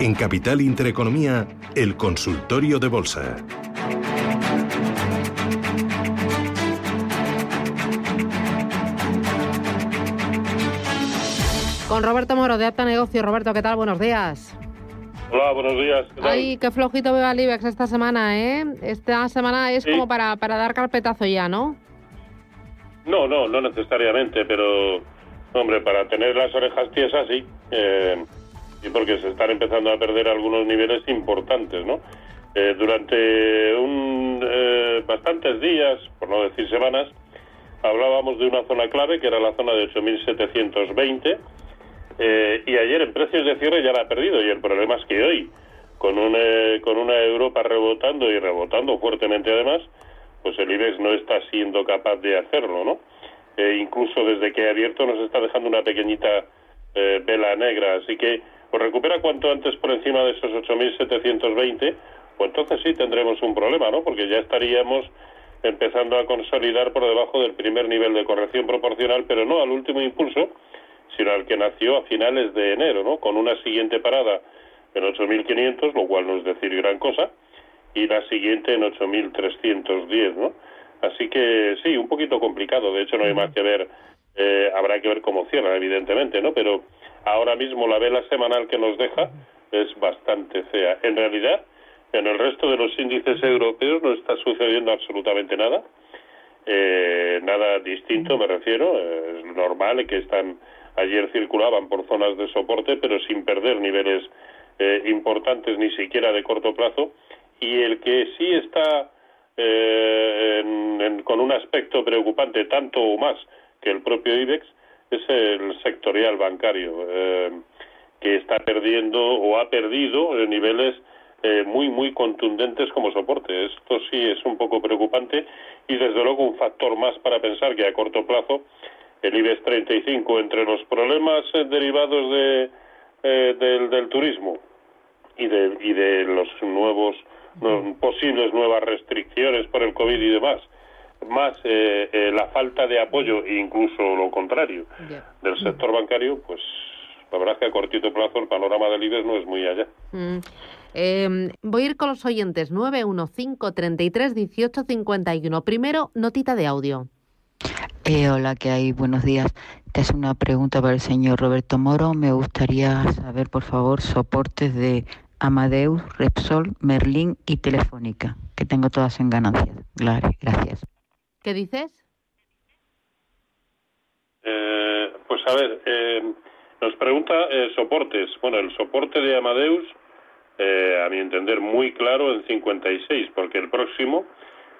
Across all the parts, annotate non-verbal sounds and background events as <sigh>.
En Capital Intereconomía, el consultorio de bolsa. Con Roberto Moro de Apta Negocio. Roberto, ¿qué tal? Buenos días. Hola, buenos días. ¿qué tal? Ay, qué flojito veo al IBEX esta semana, ¿eh? Esta semana es Sí. como para, para dar carpetazo ya, ¿no? No, no, no necesariamente, pero, hombre, para tener las orejas tiesas, sí. Eh, y porque se están empezando a perder algunos niveles importantes, ¿no? Eh, durante un, eh, bastantes días, por no decir semanas, hablábamos de una zona clave, que era la zona de 8.720, eh, y ayer en precios de cierre ya la ha perdido, y el problema es que hoy, con, un, eh, con una Europa rebotando y rebotando fuertemente además, pues el IBEX no está siendo capaz de hacerlo, ¿no? Eh, incluso desde que ha abierto nos está dejando una pequeñita eh, vela negra, así que o recupera cuanto antes por encima de esos 8.720, pues entonces sí tendremos un problema, ¿no? Porque ya estaríamos empezando a consolidar por debajo del primer nivel de corrección proporcional, pero no al último impulso, sino al que nació a finales de enero, ¿no? Con una siguiente parada en 8.500, lo cual no es decir gran cosa, y la siguiente en 8.310, ¿no? Así que sí, un poquito complicado. De hecho, no hay más que ver. eh, habrá que ver cómo cierra, evidentemente, ¿no? Pero ahora mismo la vela semanal que nos deja es bastante fea. En realidad, en el resto de los índices europeos no está sucediendo absolutamente nada. Eh, nada distinto, me refiero. Es normal que están ayer circulaban por zonas de soporte, pero sin perder niveles eh, importantes ni siquiera de corto plazo. Y el que sí está eh, en- con un aspecto preocupante, tanto o más que el propio IBEX, es el sectorial bancario, eh, que está perdiendo o ha perdido niveles eh, muy, muy contundentes como soporte. Esto sí es un poco preocupante y desde luego un factor más para pensar que a corto plazo el IBEX 35 entre los problemas eh, derivados de, eh, del, del turismo y de, y de los nuevos no, posibles nuevas restricciones por el COVID y demás, más eh, eh, la falta de apoyo e incluso lo contrario del sector bancario, pues la verdad es que a cortito plazo el panorama del IBEX no es muy allá. Mm. Eh, voy a ir con los oyentes. 915 33 18 51. Primero, notita de audio. Eh, hola, ¿qué hay? Buenos días. Te hace una pregunta para el señor Roberto Moro. Me gustaría saber, por favor, soportes de Amadeus, Repsol, Merlin y Telefónica, que tengo todas en ganancias. Claro, gracias. ¿Qué dices? Eh, pues a ver, eh, nos pregunta eh, soportes. Bueno, el soporte de Amadeus, eh, a mi entender, muy claro en 56, porque el próximo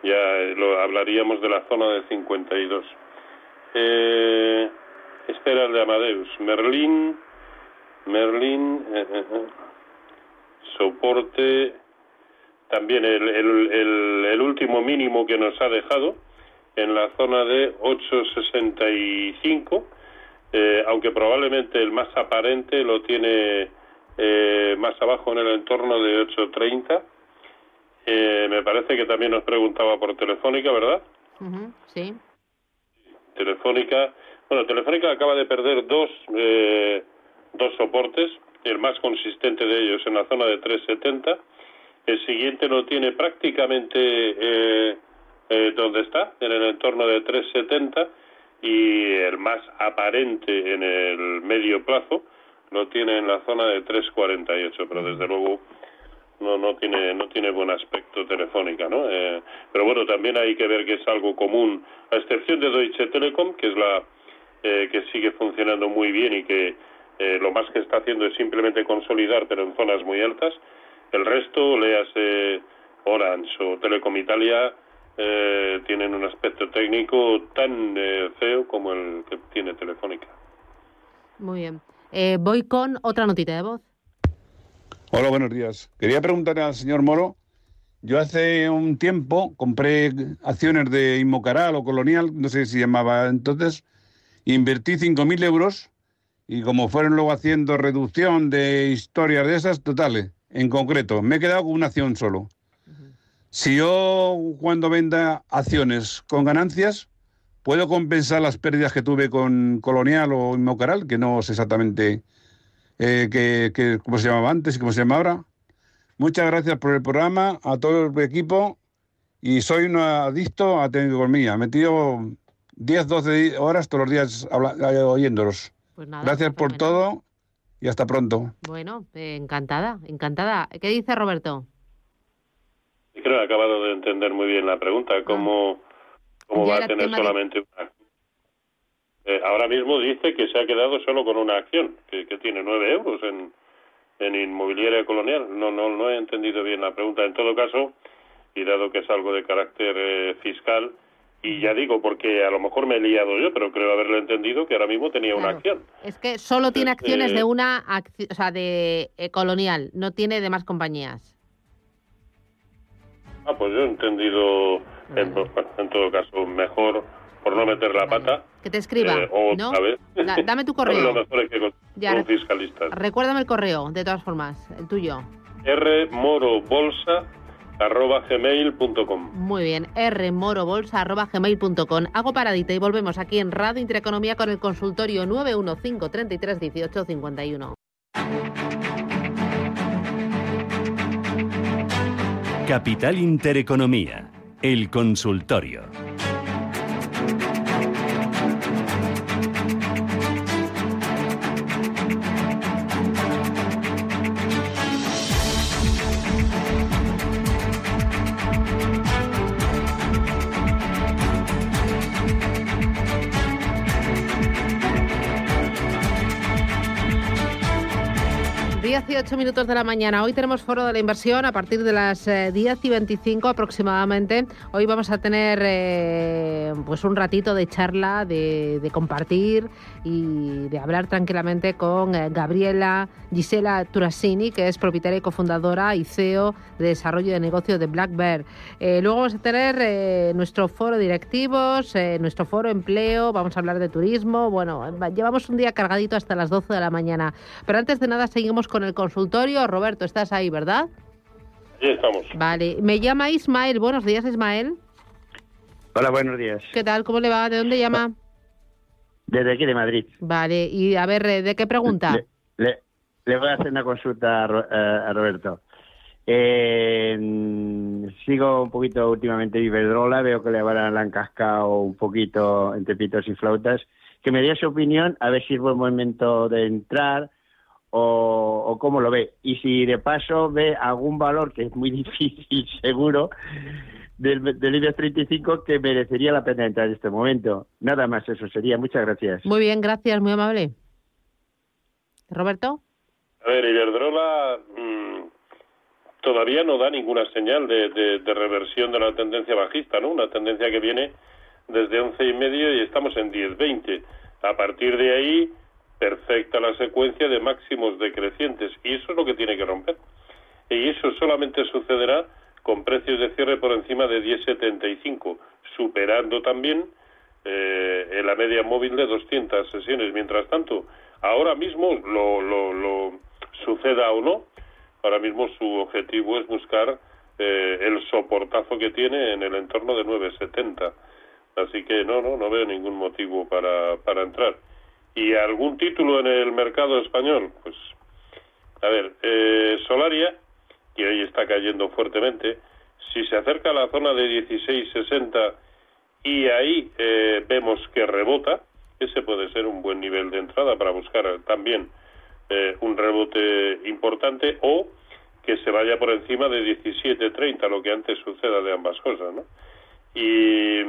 ya eh, lo hablaríamos de la zona de 52. Eh, este era el de Amadeus. Merlin, Merlin, eh, eh, eh, soporte, también el, el, el, el último mínimo que nos ha dejado en la zona de 865, eh, aunque probablemente el más aparente lo tiene eh, más abajo en el entorno de 830. Eh, me parece que también nos preguntaba por Telefónica, ¿verdad? Sí. Telefónica, bueno, Telefónica acaba de perder dos, eh, dos soportes, el más consistente de ellos en la zona de 370, el siguiente lo tiene prácticamente eh, eh, donde está, en el entorno de 370, y el más aparente en el medio plazo lo tiene en la zona de 348, pero desde luego no no tiene no tiene buen aspecto telefónica no Eh, pero bueno también hay que ver que es algo común a excepción de Deutsche Telekom que es la eh, que sigue funcionando muy bien y que eh, lo más que está haciendo es simplemente consolidar pero en zonas muy altas el resto léase Orange o Telecom Italia eh, tienen un aspecto técnico tan eh, feo como el que tiene Telefónica. Muy bien. Eh, voy con otra notita de voz. Hola, buenos días. Quería preguntarle al señor Moro. Yo hace un tiempo compré acciones de Inmocaral o Colonial, no sé si llamaba entonces, invertí 5.000 euros y como fueron luego haciendo reducción de historias de esas, totales, en concreto, me he quedado con una acción solo. Si yo cuando venda acciones con ganancias, puedo compensar las pérdidas que tuve con Colonial o Inmocaral, que no sé exactamente eh, cómo se llamaba antes y cómo se llama ahora. Muchas gracias por el programa, a todo el equipo, y soy un adicto a he metido 10, 12 horas todos los días eh, oyéndolos. Pues gracias por todo y hasta pronto. Bueno, eh, encantada, encantada. ¿Qué dice Roberto? Creo que he acabado de entender muy bien la pregunta. Ah. ¿Cómo, cómo va a tener solamente una eh, ahora mismo dice que se ha quedado solo con una acción, que, tiene nueve euros en, en inmobiliaria colonial. No, no, no he entendido bien la pregunta. En todo caso, y dado que es algo de carácter eh, fiscal, y ya digo, porque a lo mejor me he liado yo, pero creo haberlo entendido que ahora mismo tenía una acción. Es que solo tiene acciones de una, o sea, de eh, colonial, no tiene de más compañías. Ah, pues yo he entendido, en, en todo caso, mejor por no meter la pata. Que te escriba, eh, ¿no? dame tu <laughs> correo. lo mejor es que con, ya, fiscalistas. Recuérdame el correo, de todas formas, el tuyo. rmorobolsa arroba gmail.com Muy bien, rmorobolsa arroba gmail.com. Hago paradita y volvemos aquí en Radio Intereconomía con el consultorio 915 33 18 51. Capital Intereconomía, el consultorio. 18 minutos de la mañana. Hoy tenemos foro de la inversión a partir de las 10 eh, y 25 aproximadamente. Hoy vamos a tener eh, pues un ratito de charla, de, compartir y de hablar tranquilamente con eh, Gabriela Gisela Turasini, que es propietaria y cofundadora y CEO de desarrollo de negocio de Black Bear. luego vamos a tener nuestro foro directivos, nuestro foro empleo, vamos a hablar de turismo. Bueno, llevamos un día cargadito hasta las 12 de la mañana. Pero antes de nada seguimos con el consultorio. Roberto, estás ahí, ¿verdad? Sí, estamos. Vale, me llama Ismael. Buenos días, Ismael. Hola, buenos días. ¿Qué tal? ¿Cómo le va? ¿De dónde llama? Desde aquí, de Madrid. Vale, y a ver, ¿de qué pregunta? Le, voy a hacer una consulta a, Roberto. Eh, sigo un poquito últimamente Iberdrola, veo que le, van, le han cascado un poquito entre pitos y flautas. Que me dé su opinión, a ver si es buen momento de entrar, o, cómo lo ve. Y si de paso ve algún valor, que es muy <laughs> difícil seguro, del, del IBEX 35 que merecería la pena entrar en este momento. Nada más, eso sería. Muchas gracias. Muy bien, gracias, muy amable. Roberto. A ver, Iberdrola mm, todavía no da ninguna señal de, de, reversión de la tendencia bajista, ¿no? Una tendencia que viene desde once y medio y estamos en 10-20. A partir de ahí, perfecta la secuencia de máximos decrecientes y eso es lo que tiene que romper. Y eso solamente sucederá con precios de cierre por encima de 10,75, superando también eh, la media móvil de 200 sesiones. Mientras tanto, ahora mismo, lo, lo, lo suceda o no, ahora mismo su objetivo es buscar eh, el soportazo que tiene en el entorno de 9,70. Así que no, no, no veo ningún motivo para, para entrar y algún título en el mercado español, pues a ver, eh, Solaria, que hoy está cayendo fuertemente, si se acerca a la zona de 16.60 y ahí eh, vemos que rebota, ese puede ser un buen nivel de entrada para buscar también eh, un rebote importante o que se vaya por encima de 17.30, lo que antes suceda de ambas cosas, ¿no? Y,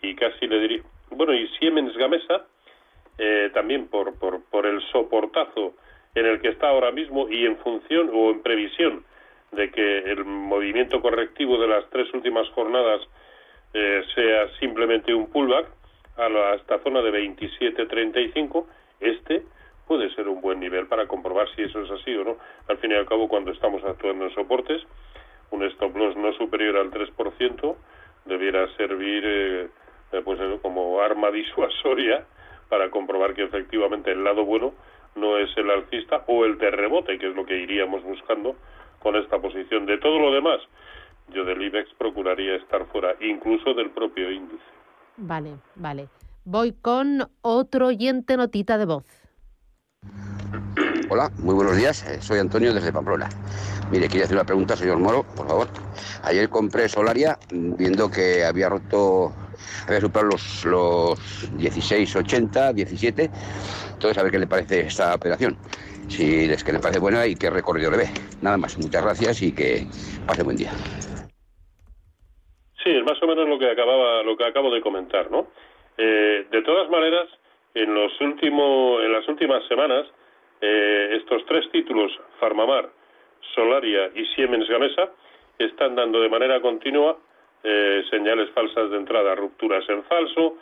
y casi le diría, bueno, y Siemens Gamesa, eh, también por, por, por el soportazo en el que está ahora mismo y en función o en previsión de que el movimiento correctivo de las tres últimas jornadas eh, sea simplemente un pullback a la, esta zona de 27.35, este puede ser un buen nivel para comprobar si eso es así o no. Al fin y al cabo, cuando estamos actuando en soportes, un stop loss no superior al 3% debiera servir eh, eh, pues como arma <laughs> disuasoria para comprobar que efectivamente el lado bueno no es el alcista o el de rebote, que es lo que iríamos buscando con esta posición. De todo lo demás, yo del IBEX procuraría estar fuera, incluso del propio índice. Vale, vale. Voy con otro oyente notita de voz. Hola, muy buenos días. Eh, soy Antonio desde Pamplona. Mire, quería hacer una pregunta, señor Moro, por favor. Ayer compré Solaria viendo que había roto, había superado los, los 16,80, 17. Entonces, a ver qué le parece esta operación. Si es que le parece buena y qué recorrido le ve. Nada más, muchas gracias y que pase buen día. Sí, es más o menos lo que acababa, lo que acabo de comentar, ¿no? Eh, de todas maneras, en los últimos, en las últimas semanas, eh, estos tres títulos, Farmamar, Solaria y Siemens Gamesa, están dando de manera continua eh, señales falsas de entrada, rupturas en falso.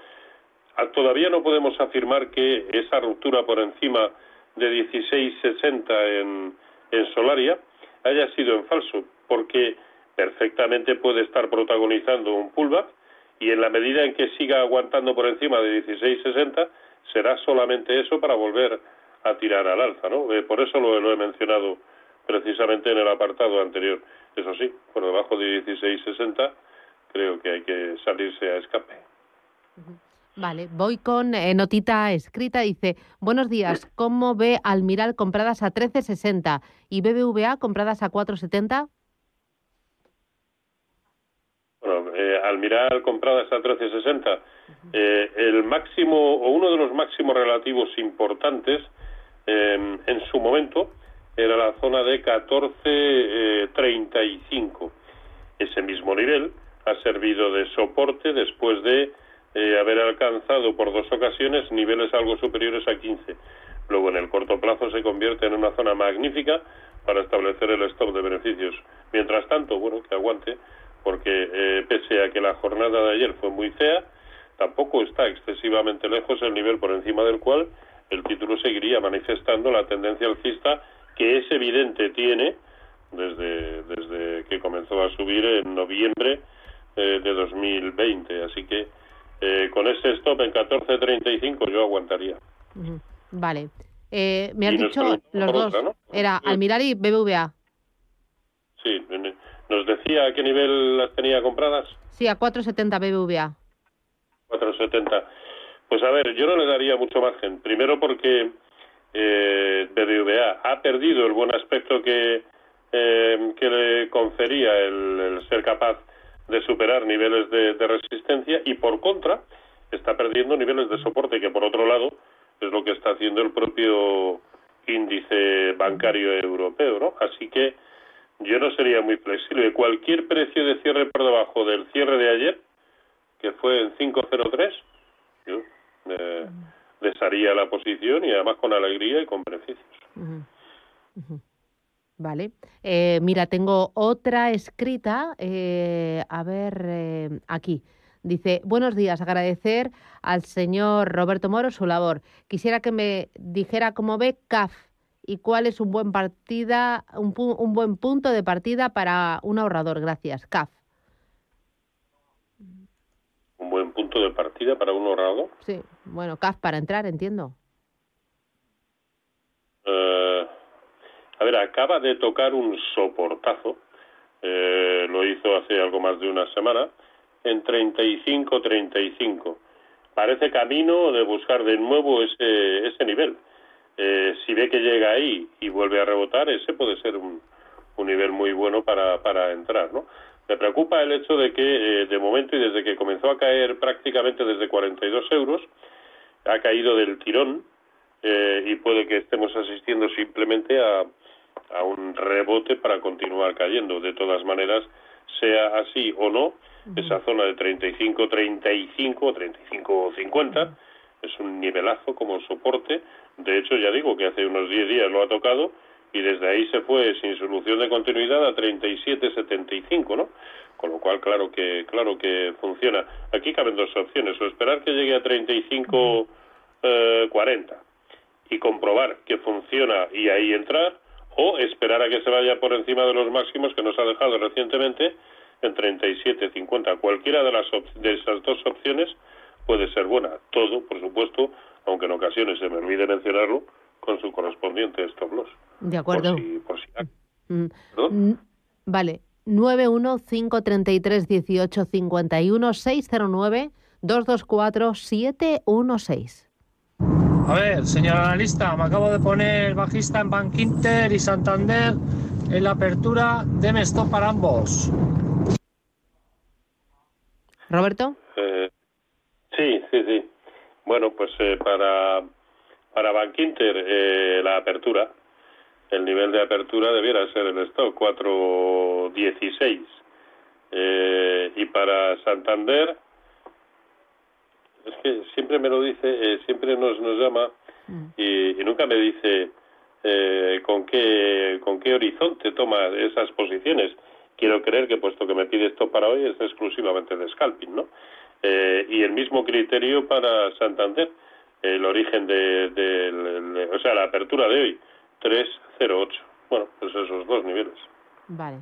Ah, todavía no podemos afirmar que esa ruptura por encima de 16.60 en, en Solaria haya sido en falso, porque perfectamente puede estar protagonizando un pullback y en la medida en que siga aguantando por encima de 16.60 será solamente eso para volver a tirar al alza, ¿no? Eh, por eso lo, he mencionado precisamente en el apartado anterior. Eso sí, por debajo de 16.60 creo que hay que salirse a escape. Vale, voy con eh, notita escrita. Dice, buenos días, <clears throat> ¿cómo ve Almiral compradas a 13.60 y BBVA compradas a 4.70? Bueno, eh, Almiral compradas a 13.60. Eh, el máximo o uno de los máximos relativos importantes Em, en su momento era la zona de 14.35. Eh, Ese mismo nivel ha servido de soporte después de eh, haber alcanzado por dos ocasiones niveles algo superiores a 15. Luego en el corto plazo se convierte en una zona magnífica para establecer el stop de beneficios. Mientras tanto, bueno, que aguante, porque eh, pese a que la jornada de ayer fue muy fea, tampoco está excesivamente lejos el nivel por encima del cual el título seguiría manifestando la tendencia alcista que es evidente tiene desde, desde que comenzó a subir en noviembre eh, de 2020. Así que eh, con ese stop en 14.35 yo aguantaría. Vale. Eh, me has dicho los dos. Era Almiral y BBVA. Sí. ¿Nos decía a qué nivel las tenía compradas? Sí, a 4.70 BBVA. 4.70. Pues a ver, yo no le daría mucho margen. Primero porque eh, BBVA ha perdido el buen aspecto que, eh, que le confería el, ser capaz de superar niveles de, resistencia y por contra está perdiendo niveles de soporte que por otro lado es lo que está haciendo el propio índice bancario europeo, ¿no? Así que yo no sería muy flexible. Cualquier precio de cierre por debajo del cierre de ayer, que fue en 503, yo eh, desharía la posición y además con alegría y con beneficios. Vale. Eh, mira, tengo otra escrita. Eh, a ver, eh, aquí. Dice, buenos días, agradecer al señor Roberto Moro su labor. Quisiera que me dijera cómo ve CAF y cuál es un buen partida, un, un buen punto de partida para un ahorrador. Gracias. CAF. Un buen punto de partida para un ahorrador. Sí, bueno, CAF para entrar, entiendo. Eh, a ver, acaba de tocar un soportazo, eh, lo hizo hace algo más de una semana, en 35-35. Parece camino de buscar de nuevo ese, ese nivel. Eh, si ve que llega ahí y vuelve a rebotar, ese puede ser un, un nivel muy bueno para, para entrar, ¿no? Me preocupa el hecho de que, eh, de momento y desde que comenzó a caer prácticamente desde 42 euros, ha caído del tirón eh, y puede que estemos asistiendo simplemente a, a un rebote para continuar cayendo. De todas maneras, sea así o no, esa zona de 35, 35, 35, 50 es un nivelazo como soporte. De hecho, ya digo que hace unos 10 días lo ha tocado y desde ahí se fue sin solución de continuidad a 37,75, ¿no? Con lo cual, claro que claro que funciona. Aquí caben dos opciones, o esperar que llegue a 35 40 eh, y comprobar que funciona y ahí entrar, o esperar a que se vaya por encima de los máximos que nos ha dejado recientemente en 37, 50. Cualquiera de, las de esas dos opciones puede ser buena. Todo, por supuesto, aunque en ocasiones se me olvide mencionarlo, con su correspondiente stop loss. De acuerdo. Por si, mm. Mm. Vale. 915331851 609 224 716. A ver, señor analista, me acabo de poner bajista en Bank Inter y Santander en la apertura. Deme stop para ambos. Roberto. Eh, sí, sí, sí. Bueno, pues eh, para, para Bank Inter eh, la apertura, el nivel de apertura debiera ser el stock 4.16. y para Santander es que siempre me lo dice, eh, siempre nos, nos llama mm. y, nunca me dice eh, con qué con qué horizonte toma esas posiciones. Quiero creer que puesto que me pide esto para hoy es exclusivamente de scalping, ¿no? Eh, y el mismo criterio para Santander, el origen de, o sea, la apertura de hoy, 308. Bueno, pues esos dos niveles. Vale.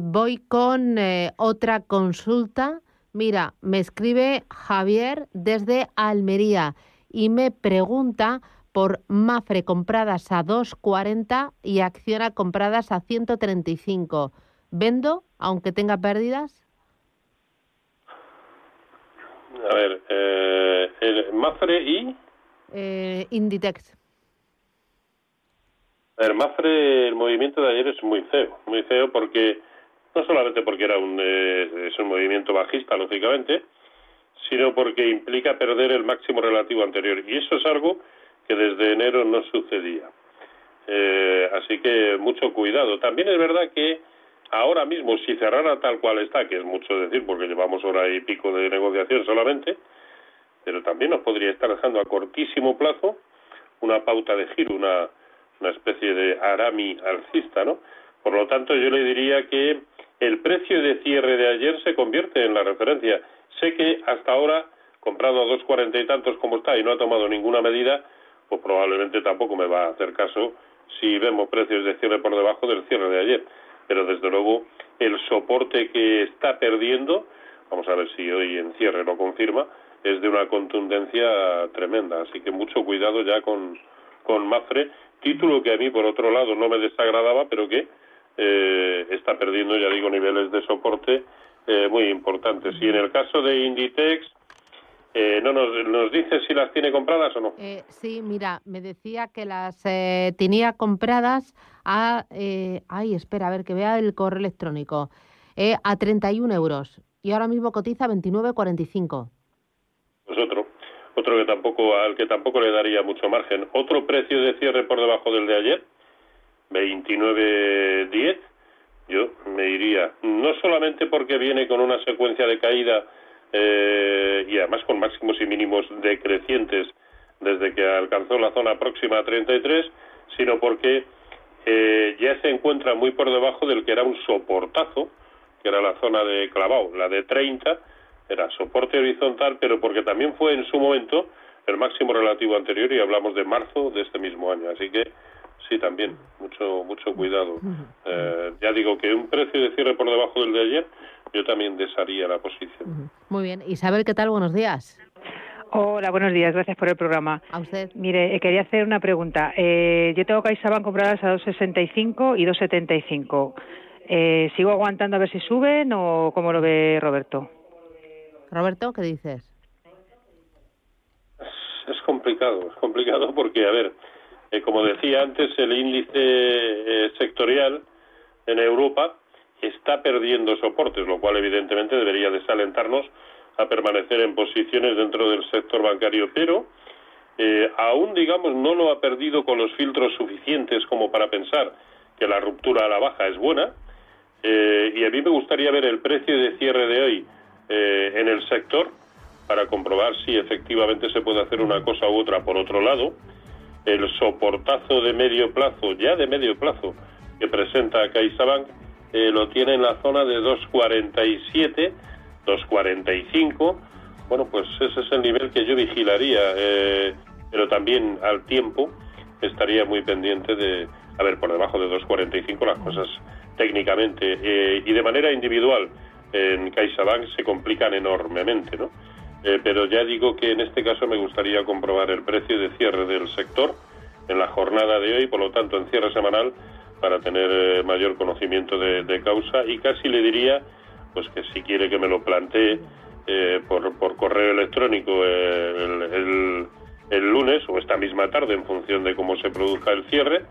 voy con otra consulta Mira, me escribe Javier desde Almería y me pregunta por Mafre compradas a 2.40 y Acciona compradas a 135. ¿Vendo aunque tenga pérdidas? A ver, eh, Mafre y... Eh, Inditex. A ver, Mafre, el movimiento de ayer es muy feo, muy feo porque no solamente porque era un, eh, es un movimiento bajista, lógicamente, sino porque implica perder el máximo relativo anterior. Y eso es algo que desde enero no sucedía. Eh, así que mucho cuidado. También es verdad que ahora mismo, si cerrara tal cual está, que es mucho decir porque llevamos hora y pico de negociación solamente, pero también nos podría estar dejando a cortísimo plazo una pauta de giro, una, una especie de arami alcista, ¿no? Por lo tanto, yo le diría que el precio de cierre de ayer se convierte en la referencia. Sé que hasta ahora, comprado a dos cuarenta y tantos como está y no ha tomado ninguna medida, pues probablemente tampoco me va a hacer caso si vemos precios de cierre por debajo del cierre de ayer. Pero desde luego el soporte que está perdiendo, vamos a ver si hoy en cierre lo confirma, es de una contundencia tremenda. Así que mucho cuidado ya con, con Mafre, título que a mí por otro lado no me desagradaba, pero que eh, está perdiendo, ya digo, niveles de soporte eh, muy importantes. Y en el caso de Inditex, eh, ¿no nos, nos dice si las tiene compradas o no? Eh, sí, mira, me decía que las eh, tenía compradas a... ay, espera, a ver, que vea el correo electrónico. a 31 euros y ahora mismo cotiza 29,45. Pues otro, otro que tampoco, al que tampoco le daría mucho margen. Otro precio de cierre por debajo del de ayer, 29.10, yo me iría, no solamente porque viene con una secuencia de caída eh, y además con máximos y mínimos decrecientes desde que alcanzó la zona próxima a 33, sino porque eh, ya se encuentra muy por debajo del que era un soportazo, que era la zona de clavado, la de 30, era soporte horizontal, pero porque también fue en su momento el máximo relativo anterior y hablamos de marzo de este mismo año. Así que sí, también, mucho mucho cuidado. Eh, ya digo que un precio de cierre por debajo del de ayer, yo también desharía la posición. Muy bien. Isabel, ¿qué tal? Buenos días. Hola, buenos días. Gracias por el programa. A usted. Mire, eh, quería hacer una pregunta. Eh, yo tengo CaixaBank compradas a 2,65 y 2,75. Eh, ¿Sigo aguantando a ver si suben o cómo lo ve Roberto? Roberto, ¿qué dices? es complicado, es complicado porque, a ver, eh, como decía antes, el índice eh, sectorial en Europa está perdiendo soportes, lo cual evidentemente debería desalentarnos a permanecer en posiciones dentro del sector bancario, pero eh, aún, digamos, no lo ha perdido con los filtros suficientes como para pensar que la ruptura a la baja es buena. y a mí me gustaría ver el precio de cierre de hoy en el sector para comprobar si efectivamente se puede hacer una cosa u otra por otro lado el soportazo de medio plazo, ya de medio plazo, que presenta CaixaBank eh, lo tiene en la zona de 2.47, 2.45. Bueno, pues ese es el nivel que yo vigilaría, eh, pero también al tiempo estaría muy pendiente de, a ver, por debajo de 2.45 las cosas técnicamente eh, y de manera individual en CaixaBank se complican enormemente, ¿no? Eh, pero ya digo que en este caso me gustaría comprobar el precio de cierre del sector en la jornada de hoy, por lo tanto en cierre semanal, para tener eh, mayor conocimiento de, causa y casi le diría pues que si quiere que me lo plantee eh, por, por, correo electrónico el, el, lunes o esta misma tarde en función de cómo se produzca el cierre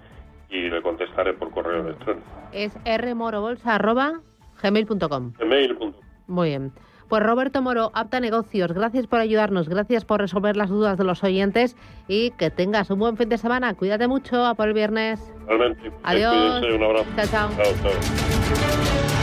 y le contestaré por correo electrónico. Es rmorobolsa.gmail.com. Gmail.com. Muy bien. Pues Roberto Moro, Apta Negocios, gracias por ayudarnos, gracias por resolver las dudas de los oyentes y que tengas un buen fin de semana. Cuídate mucho, a por el viernes. Realmente. Adiós. un abrazo. chao. chao. chao, chao.